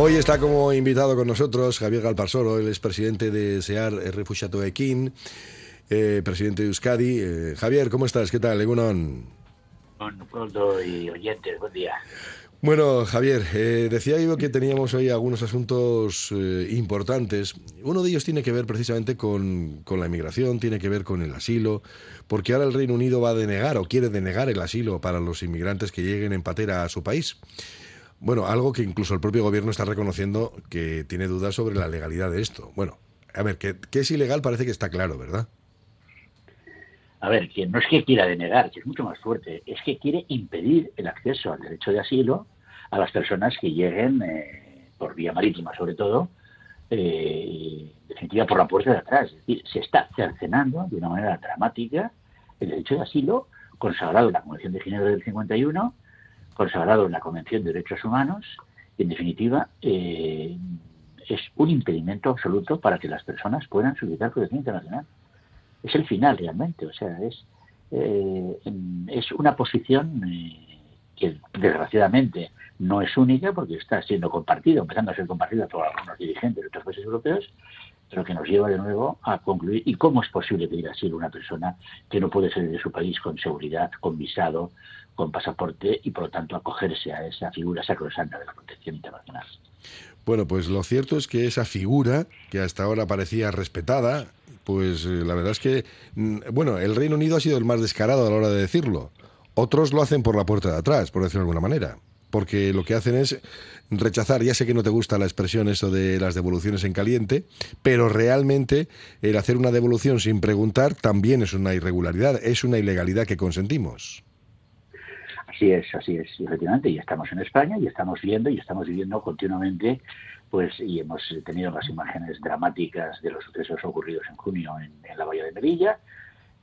Hoy está como invitado con nosotros Javier Galparsoro, él es presidente de SEAR Refugiato Equín, eh, presidente de Euskadi. Eh, Javier, ¿cómo estás? ¿Qué tal? Egunon. Pronto y oyentes, buen día. Bueno, Javier, eh, decía yo que teníamos hoy algunos asuntos eh, importantes. Uno de ellos tiene que ver precisamente con, con, la inmigración, tiene que ver con el asilo, porque ahora el Reino Unido va a denegar o quiere denegar el asilo para los inmigrantes que lleguen en patera a su país. Bueno, algo que incluso el propio gobierno está reconociendo que tiene dudas sobre la legalidad de esto. Bueno, a ver, que, que es ilegal parece que está claro, ¿verdad? A ver, que no es que quiera denegar, que es mucho más fuerte, es que quiere impedir el acceso al derecho de asilo a las personas que lleguen eh, por vía marítima, sobre todo, eh, definitiva por la puerta de atrás. Es decir, se está cercenando de una manera dramática el derecho de asilo consagrado en la Convención de Ginebra del 51, consagrado en la Convención de Derechos Humanos, y en definitiva eh, es un impedimento absoluto para que las personas puedan solicitar protección internacional es el final realmente, o sea, es, eh, es una posición eh, que desgraciadamente no es única porque está siendo compartida, empezando a ser compartida por algunos dirigentes de otros países europeos, pero que nos lleva de nuevo a concluir, ¿y cómo es posible pedir asilo a una persona que no puede salir de su país con seguridad, con visado, con pasaporte y por lo tanto acogerse a esa figura sacrosanta de la protección internacional? Bueno, pues lo cierto es que esa figura, que hasta ahora parecía respetada, pues eh, la verdad es que, mm, bueno, el Reino Unido ha sido el más descarado a la hora de decirlo. Otros lo hacen por la puerta de atrás, por decirlo de alguna manera. Porque lo que hacen es rechazar, ya sé que no te gusta la expresión eso de las devoluciones en caliente, pero realmente el hacer una devolución sin preguntar también es una irregularidad, es una ilegalidad que consentimos. Así es, así es, efectivamente, y estamos en España y estamos viendo y estamos viviendo continuamente pues y hemos tenido las imágenes dramáticas de los sucesos ocurridos en junio en, la Bahía de Melilla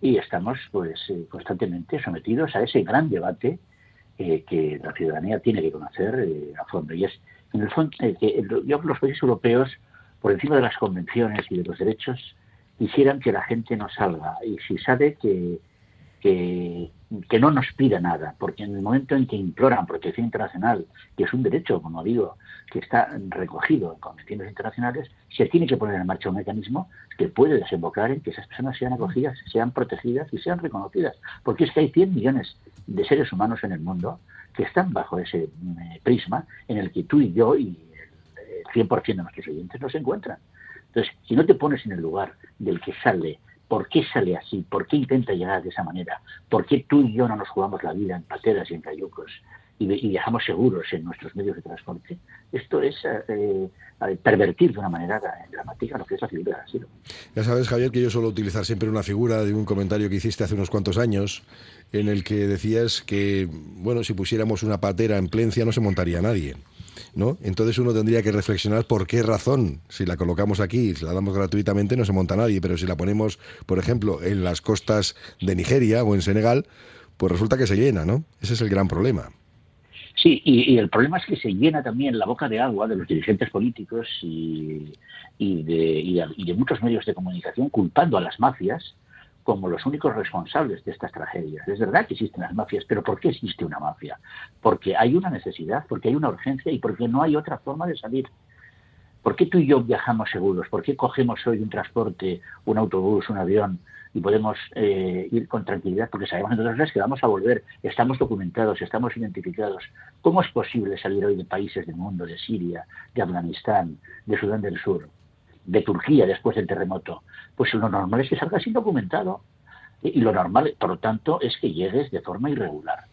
y estamos pues eh, constantemente sometidos a ese gran debate eh, que la ciudadanía tiene que conocer eh, a fondo. Y es en el fondo que los países europeos por encima de las convenciones y de los derechos quisieran que la gente no salga. Y si sabe que que, no nos pida nada, porque en el momento en que imploran protección internacional, que es un derecho, como digo, que está recogido en convenciones internacionales, se tiene que poner en marcha un mecanismo que puede desembocar en que esas personas sean acogidas, sean protegidas y sean reconocidas. Porque es que hay 100 millones de seres humanos en el mundo que están bajo ese eh, prisma en el que tú y yo y el 100% de nuestros oyentes no se encuentran. Entonces, si no te pones en el lugar del que sale ¿Por qué sale así? ¿Por qué intenta llegar de esa manera? ¿Por qué tú y yo no nos jugamos la vida en pateras y en cayucos y, viajamos seguros en nuestros medios de transporte? Esto es eh, eh, pervertir de una manera dramática lo que es la figura. Ya sabes, Javier, que yo suelo utilizar siempre una figura de un comentario que hiciste hace unos cuantos años en el que decías que, bueno, si pusiéramos una patera en Plencia no se montaría nadie. ¿No? Entonces uno tendría que reflexionar por qué razón, si la colocamos aquí, si la damos gratuitamente, no se monta nadie, pero si la ponemos, por ejemplo, en las costas de Nigeria o en Senegal, pues resulta que se llena, ¿no? Ese es el gran problema. Sí, y, el problema es que se llena también la boca de agua de los dirigentes políticos y, y, de, y de muchos medios de comunicación culpando a las mafias como los únicos responsables de estas tragedias. Es verdad que existen las mafias, pero ¿por qué existe una mafia? Porque hay una necesidad, porque hay una urgencia y porque no hay otra forma de salir. ¿Por qué tú y yo viajamos seguros? ¿Por qué cogemos hoy un transporte, un autobús, un avión y podemos eh, ir con tranquilidad? Porque sabemos entonces que vamos a volver, estamos documentados, estamos identificados. ¿Cómo es posible salir hoy de países del mundo, de Siria, de Afganistán, de Sudán del Sur, de Turquía después del terremoto, pues lo normal es que salgas sin documentado. Y lo normal, por lo tanto, es que llegues de forma irregular.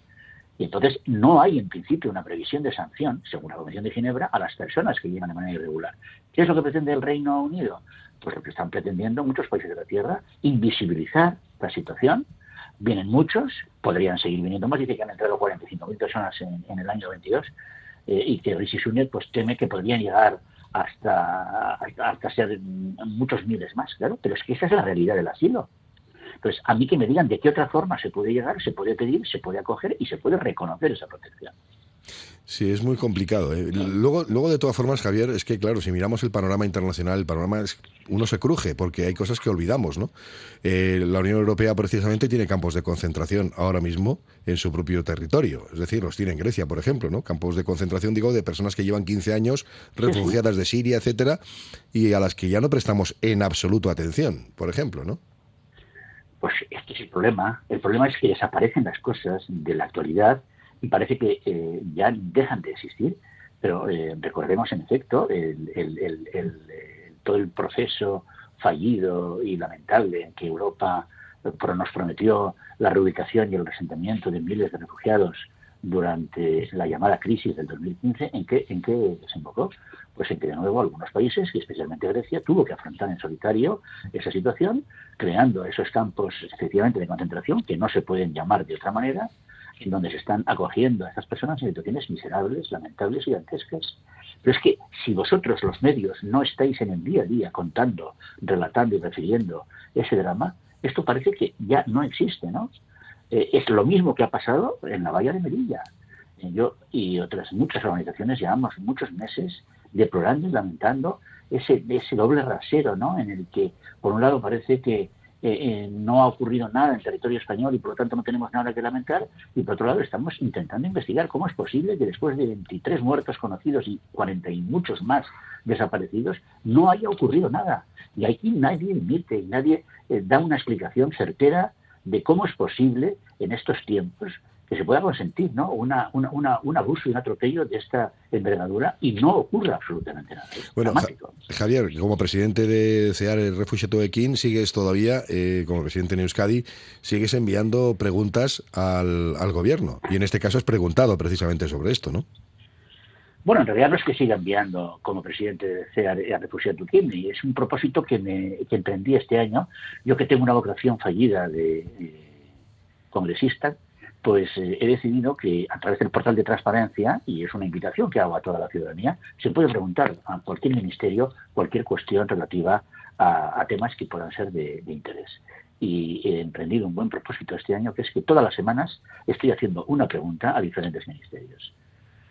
Y entonces no hay en principio una previsión de sanción, según la Convención de Ginebra, a las personas que llegan de manera irregular. ¿Qué es lo que pretende el Reino Unido? Pues lo que están pretendiendo muchos países de la Tierra, invisibilizar la situación. Vienen muchos, podrían seguir viniendo más, dice que han entrado 45.000 personas en, el año 22, eh, y que Rishi Sunak pues, teme que podrían llegar hasta, hasta ser muchos miles más, claro, pero es que esa es la realidad del asilo. Entonces, a mí que me digan de qué otra forma se puede llegar, se puede pedir, se puede acoger y se puede reconocer esa protección. Sí, es muy complicado. ¿eh? Luego, luego, de todas formas, Javier, es que, claro, si miramos el panorama internacional, el panorama es, uno se cruje, porque hay cosas que olvidamos, ¿no? Eh, la Unión Europea, precisamente, tiene campos de concentración ahora mismo en su propio territorio. Es decir, los tiene en Grecia, por ejemplo, ¿no? Campos de concentración, digo, de personas que llevan 15 años refugiadas de Siria, etcétera, y a las que ya no prestamos en absoluto atención, por ejemplo, ¿no? Pues este es el problema. El problema es que desaparecen las cosas de la actualidad y parece que eh, ya dejan de existir. Pero eh, recordemos, en efecto, todo el proceso fallido y lamentable en que Europa nos prometió la reubicación y el resentimiento de miles de refugiados durante la llamada crisis del 2015, ¿en qué, en qué desembocó? Pues en que de nuevo algunos países, y especialmente Grecia, tuvo que afrontar en solitario esa situación, creando esos campos efectivamente de concentración que no se pueden llamar de otra manera, en donde se están acogiendo a estas personas en situaciones miserables, lamentables y dantescas. Pero es que si vosotros, los medios, no estáis en el día a día contando, relatando y refiriendo ese drama, esto parece que ya no existe, ¿no? Eh, es lo mismo que ha pasado en la valla de Melilla. Eh, yo y otras muchas organizaciones llevamos muchos meses deplorando y lamentando ese, ese doble rasero, ¿no? En el que, por un lado, parece que eh, no ha ocurrido nada en territorio español y por lo tanto no tenemos nada que lamentar. Y por otro lado, estamos intentando investigar cómo es posible que después de 23 muertos conocidos y 40 y muchos más desaparecidos, no haya ocurrido nada. Y aquí nadie admite y nadie da una explicación certera de cómo es posible en estos tiempos que se pueda consentir ¿no? Una, un abuso y un atropello de esta envergadura y no ocurre absolutamente nada. bueno, Javier, como presidente de CEAR el Refugiato de sigues todavía, eh, como presidente de Euskadi, sigues enviando preguntas al, al gobierno. Y en este caso has preguntado precisamente sobre esto, ¿no? Bueno, en realidad no es que siga enviando como presidente de CEAR a Refugiato y es un propósito que, me, que emprendí este año. Yo que tengo una vocación fallida de congresista, pues eh, he decidido que a través del portal de transparencia, y es una invitación que hago a toda la ciudadanía, se puede preguntar a cualquier ministerio cualquier cuestión relativa a, temas que puedan ser de, interés. Y he emprendido un buen propósito este año, que es que todas las semanas estoy haciendo una pregunta a diferentes ministerios.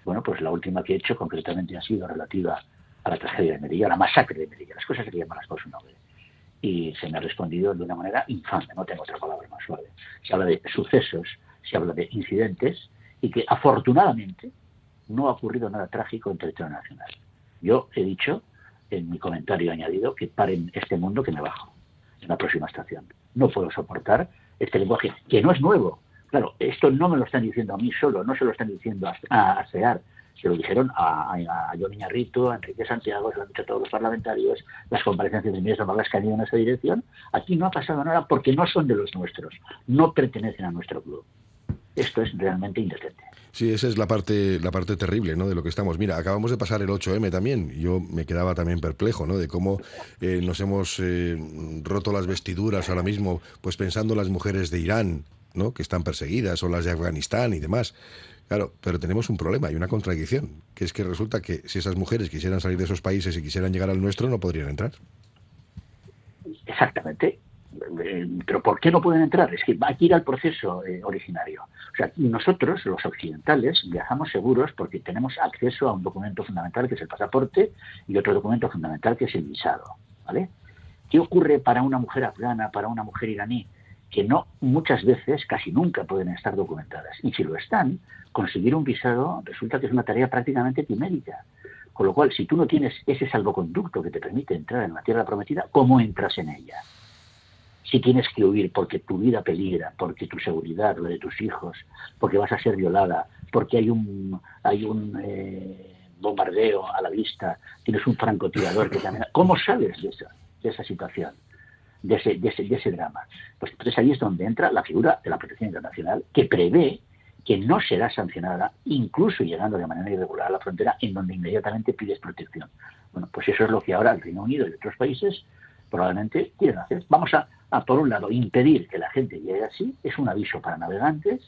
Bueno, pues la última que he hecho concretamente ha sido relativa a la tragedia de Merilla, a la masacre de Merilla. Las cosas se llaman las por su nombre. Y se me ha respondido de una manera infame, no tengo otra palabra más suave. Se habla de sucesos se habla de incidentes y que afortunadamente no ha ocurrido nada trágico en territorio nacional. Yo he dicho en mi comentario añadido que paren este mundo que me bajo en la próxima estación. No puedo soportar este lenguaje, que no es nuevo. Claro, esto no me lo están diciendo a mí solo, no se lo están diciendo a, a se lo dijeron a, a, a a Enrique Santiago, se lo han dicho a todos los parlamentarios, las comparecencias de ministros Vargas que han ido en esa dirección. Aquí no ha pasado nada porque no son de los nuestros, no pertenecen a nuestro club esto es realmente indecente. Sí, esa es la parte, la parte terrible ¿no? de lo que estamos. Mira, acabamos de pasar el 8M también. Yo me quedaba también perplejo ¿no? de cómo eh, nos hemos eh, roto las vestiduras ahora mismo, pues pensando en las mujeres de Irán, ¿no? que están perseguidas, o las de Afganistán y demás. Claro, pero tenemos un problema y una contradicción, que es que resulta que si esas mujeres quisieran salir de esos países y quisieran llegar al nuestro, no podrían entrar. Exactamente. Eh, pero ¿por qué no pueden entrar? Es que hay que ir al proceso eh, originario. O sea, nosotros, los occidentales, viajamos seguros porque tenemos acceso a un documento fundamental que es el pasaporte y otro documento fundamental que es el visado. ¿vale? ¿Qué ocurre para una mujer afgana, para una mujer iraní? Que no, muchas veces, casi nunca pueden estar documentadas. Y si lo están, conseguir un visado resulta que es una tarea prácticamente quimérica. Con lo cual, si tú no tienes ese salvoconducto que te permite entrar en la tierra prometida, ¿cómo entras en ella? si tienes que huir porque tu vida peligra, porque tu seguridad, la de tus hijos, porque vas a ser violada, porque hay un, hay un eh, bombardeo a la vista, tienes un francotirador que amenaza. ¿Cómo sales de esa, de esa situación, de ese, de, ese, drama? Pues entonces ahí es donde entra la figura de la protección internacional que prevé que no será sancionada, incluso llegando de manera irregular a la frontera, en donde inmediatamente pides protección. Bueno, pues eso es lo que ahora el Reino Unido y otros países probablemente quieren hacer. Vamos a, por un lado, impedir que la gente llegue así, es un aviso para navegantes,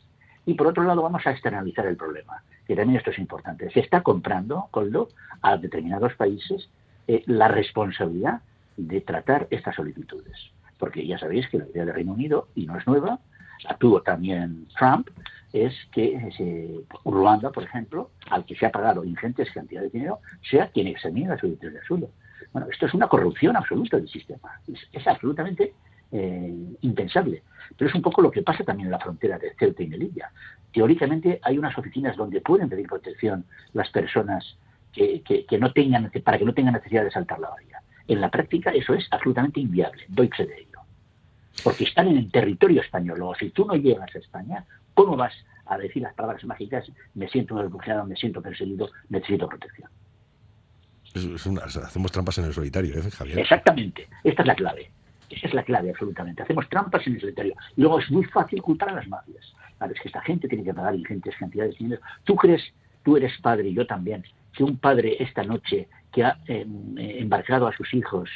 y por otro lado vamos a externalizar el problema, que también esto es importante. Se está comprando, Coldo, a determinados países eh, la responsabilidad de tratar estas solicitudes. Porque ya sabéis que la idea del Reino Unido, y no es nueva, la tuvo también Trump, es que Ruanda, por ejemplo, al que se ha pagado ingentes cantidades de dinero, sea quien examine las solicitudes de asilo. Bueno, esto es una corrupción absoluta del sistema. Es, absolutamente eh, impensable. Pero es un poco lo que pasa también en la frontera de Ceuta y Melilla. Teóricamente hay unas oficinas donde pueden pedir protección las personas que, que, no tengan, para que no tengan necesidad de saltar la valla. En la práctica eso es absolutamente inviable. Doy de ello. Porque están en el territorio español. O si tú no llegas a España, ¿cómo vas a decir las palabras mágicas, me siento refugiado, me siento perseguido, necesito protección? hacemos trampas en el solitario, ¿eh, Javier? Exactamente, esta es la clave. Esa es la clave, absolutamente. Hacemos trampas en el solitario. Y luego es muy fácil culpar a las mafias. Claro, es que esta gente tiene que pagar ingentes cantidades de dinero. ¿Tú crees, tú eres padre y yo también, que un padre esta noche que ha em, embarcado a sus hijos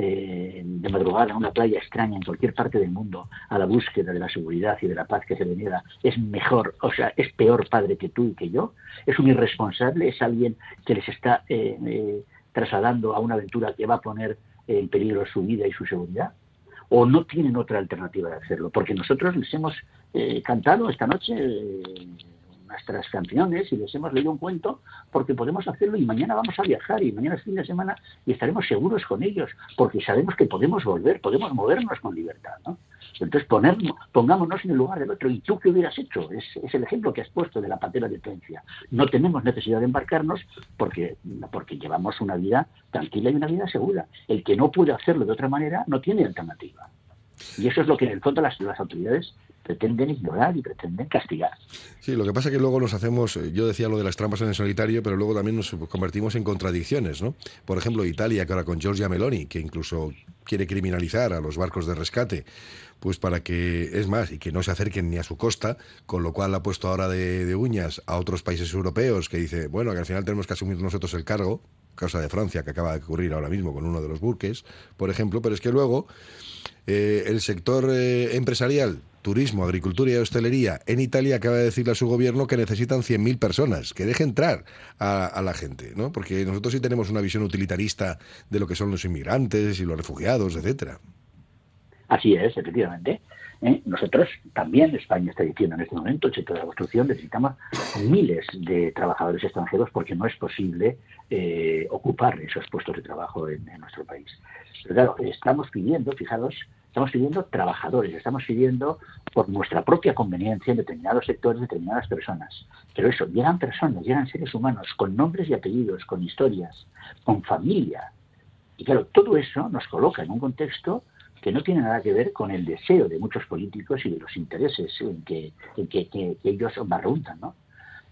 eh, de madrugada en una playa extraña en cualquier parte del mundo a la búsqueda de la seguridad y de la paz que se le niega es mejor, o sea, es peor padre que tú y que yo, es un irresponsable, es alguien que les está eh, eh, trasladando a una aventura que va a poner en peligro su vida y su seguridad, o no tienen otra alternativa de hacerlo, porque nosotros les hemos cantado esta noche nuestras canciones y les hemos leído un cuento porque podemos hacerlo y mañana vamos a viajar y mañana es fin de semana y estaremos seguros con ellos porque sabemos que podemos volver, podemos movernos con libertad. ¿no? Entonces ponernos, pongámonos en el lugar del otro. ¿Y tú qué hubieras hecho? Es, el ejemplo que has puesto de la patera de Tencia. No tenemos necesidad de embarcarnos porque, porque llevamos una vida tranquila y una vida segura. El que no puede hacerlo de otra manera no tiene alternativa. Y eso es lo que en el fondo las, autoridades pretenden ignorar y pretenden castigar. Sí, lo que pasa es que luego nos hacemos, eh, yo decía lo de las trampas en el solitario, pero luego también nos convertimos en contradicciones, ¿no? Por ejemplo, Italia, que ahora con Giorgia Meloni, que incluso quiere criminalizar a los barcos de rescate, pues para que, es más, y que no se acerquen ni a su costa, con lo cual ha puesto ahora de, de uñas a otros países europeos que dice, bueno, que al final tenemos que asumir nosotros el cargo, causa de Francia, que acaba de ocurrir ahora mismo con uno de los buques, por ejemplo, pero es que luego eh, el sector eh, empresarial, turismo, agricultura y hostelería en Italia acaba de decirle a su gobierno que necesitan 100.000 personas, que deje entrar a, la gente, ¿no? Porque nosotros sí tenemos una visión utilitarista de lo que son los inmigrantes y los refugiados, etcétera. Así es, efectivamente. ¿eh? Nosotros también, España está diciendo en este momento, el sector de la construcción, necesitamos miles de trabajadores extranjeros porque no es posible ocupar esos puestos de trabajo en, nuestro país. Pero claro, estamos pidiendo, fijaros, estamos pidiendo trabajadores, estamos pidiendo por nuestra propia conveniencia en determinados sectores, determinadas personas. Pero eso, llegan personas, llegan seres humanos con nombres y apellidos, con historias, con familia. Y claro, todo eso nos coloca en un contexto que no tiene nada que ver con el deseo de muchos políticos y de los intereses en que, en que, ellos barruntan, ¿no?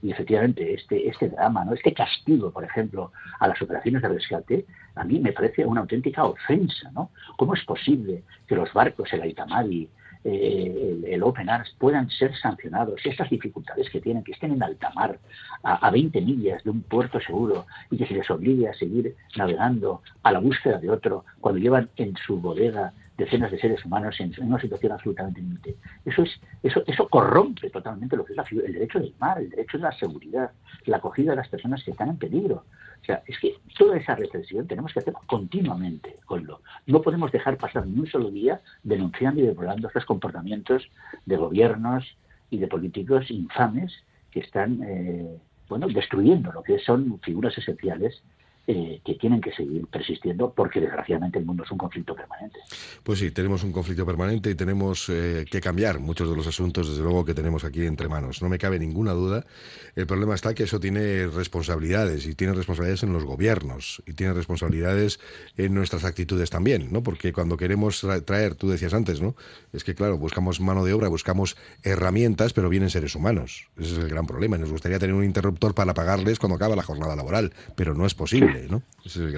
Y efectivamente, este, este drama, ¿no? este castigo, por ejemplo, a las operaciones de rescate, a mí me parece una auténtica ofensa. ¿no? ¿Cómo es posible que los barcos, el Aitamari, eh, el, Open Arms puedan ser sancionados, estas dificultades que tienen, que estén en alta mar, a, a 20 millas de un puerto seguro y que se les obligue a seguir navegando a la búsqueda de otro cuando llevan en su bodega decenas de seres humanos en, una situación absolutamente límite. Eso es, eso, eso corrompe totalmente lo que es el derecho del mar, el derecho de la seguridad, la acogida de las personas que están en peligro. O sea, es que toda esa reflexión tenemos que hacer continuamente con lo. No podemos dejar pasar ni un solo día denunciando y deplorando estos comportamientos de gobiernos y de políticos infames que están eh, bueno, destruyendo lo que son figuras esenciales eh, que tienen que seguir persistiendo porque desgraciadamente el mundo es un conflicto permanente. Pues sí, tenemos un conflicto permanente y tenemos eh, que cambiar muchos de los asuntos, desde luego, que tenemos aquí entre manos. No me cabe ninguna duda. El problema está que eso tiene responsabilidades y tiene responsabilidades en los gobiernos y tiene responsabilidades en nuestras actitudes también, ¿no? Porque cuando queremos traer, tú decías antes, ¿no? Es que, claro, buscamos mano de obra, buscamos herramientas, pero vienen seres humanos. Ese es el gran problema. Nos gustaría tener un interruptor para pagarles cuando acaba la jornada laboral, pero no es posible.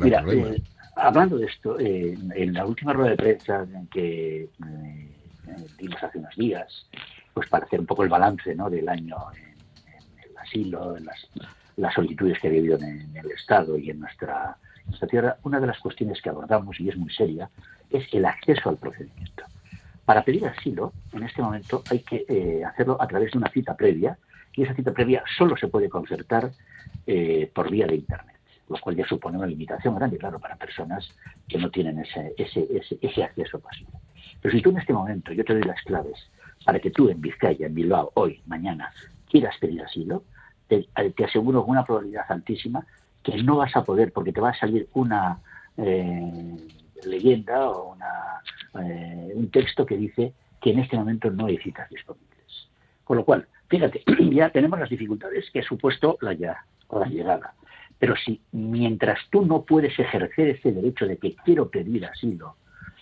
Mira, eh, hablando de esto, eh, en la última rueda de prensa en que eh, dimos hace unos días, pues para hacer un poco el balance ¿no? del año en, el asilo, en las, solicitudes que ha habido en, el Estado y en nuestra, nuestra tierra, una de las cuestiones que abordamos, y es muy seria, es el acceso al procedimiento. Para pedir asilo, en este momento hay que hacerlo a través de una cita previa, y esa cita previa solo se puede concertar por vía de Internet lo cual ya supone una limitación grande, claro, para personas que no tienen ese, ese, ese, ese acceso pasivo. Pero si tú en este momento, yo te doy las claves para que tú en Vizcaya, en Bilbao, hoy, mañana, quieras pedir asilo, te, te aseguro con una probabilidad altísima que no vas a poder porque te va a salir una eh, leyenda o una, eh, un texto que dice que en este momento no hay citas disponibles. Con lo cual, fíjate, ya tenemos las dificultades que ha supuesto la, ya, la llegada. Pero si mientras tú no puedes ejercer ese derecho de que quiero pedir asilo,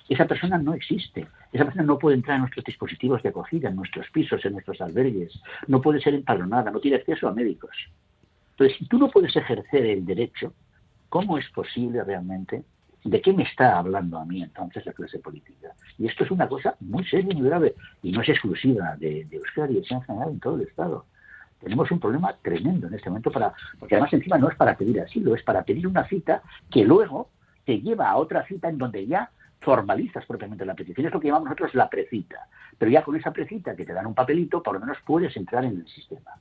esa persona no existe. Esa persona no puede entrar en nuestros dispositivos de acogida, en nuestros pisos, en nuestros albergues, no puede ser empadronada, no tiene acceso a médicos. Entonces, si tú no puedes ejercer el derecho, ¿cómo es posible realmente? ¿De qué me está hablando a mí entonces la clase política? Y esto es una cosa muy seria y muy grave, y no es exclusiva de, de Euskadi, es en general en todo el Estado. Tenemos un problema tremendo en este momento, para, porque además encima no es para pedir asilo, es para pedir una cita que luego te lleva a otra cita en donde ya formalizas propiamente la petición. Es lo que llamamos nosotros la precita. Pero ya con esa precita que te dan un papelito, por lo menos puedes entrar en el sistema.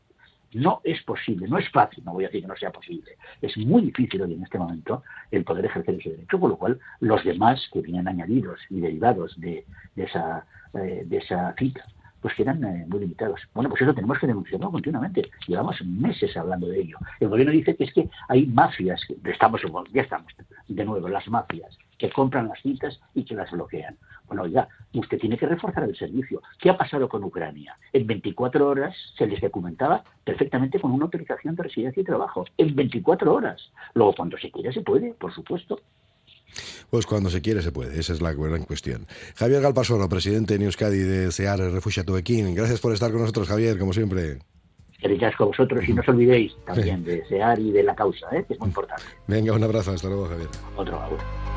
No es posible, no es fácil, no voy a decir que no sea posible. Es muy difícil hoy en este momento el poder ejercer ese derecho, con lo cual los demás que vienen añadidos y derivados de, esa, eh, de esa cita pues quedan eh, muy limitados. Bueno, pues eso tenemos que denunciarlo continuamente. Llevamos meses hablando de ello. El gobierno dice que es que hay mafias, estamos, ya estamos de nuevo, las mafias, que compran las citas y que las bloquean. Bueno, ya, usted tiene que reforzar el servicio. ¿Qué ha pasado con Ucrania? En 24 horas se les documentaba perfectamente con una autorización de residencia y trabajo. En 24 horas. Luego, cuando se quiere, se puede, por supuesto. Pues cuando se quiere se puede, esa es la gran cuestión. Javier Galpasoro, presidente de Euskadi de SEAR Refugiato Equín. Gracias por estar con nosotros, Javier, como siempre. Gracias con vosotros y no os olvidéis también de SEAR y de la causa, ¿eh? que es muy importante. Venga, un abrazo, hasta luego, Javier. Otro abrazo.